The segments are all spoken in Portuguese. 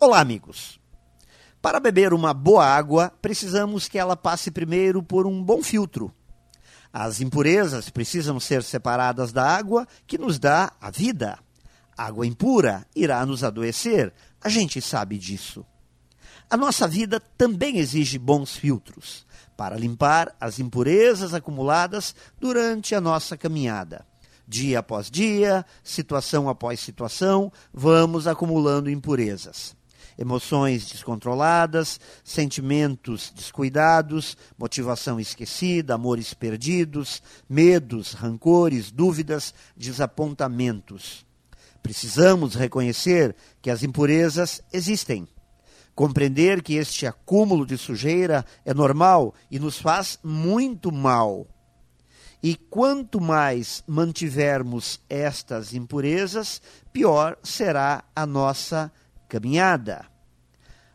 Olá, amigos. Para beber uma boa água, precisamos que ela passe primeiro por um bom filtro. As impurezas precisam ser separadas da água que nos dá a vida. Água impura irá nos adoecer, a gente sabe disso. A nossa vida também exige bons filtros para limpar as impurezas acumuladas durante a nossa caminhada. Dia após dia, situação após situação, vamos acumulando impurezas emoções descontroladas, sentimentos descuidados, motivação esquecida, amores perdidos, medos, rancores, dúvidas, desapontamentos. Precisamos reconhecer que as impurezas existem. Compreender que este acúmulo de sujeira é normal e nos faz muito mal. E quanto mais mantivermos estas impurezas, pior será a nossa caminhada.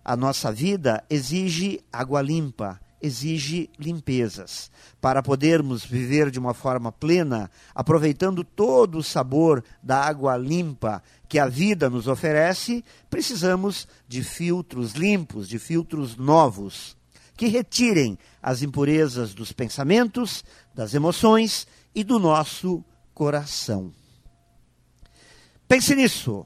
A nossa vida exige água limpa, exige limpezas. Para podermos viver de uma forma plena, aproveitando todo o sabor da água limpa que a vida nos oferece, precisamos de filtros limpos, de filtros novos, que retirem as impurezas dos pensamentos, das emoções e do nosso coração. Pense nisso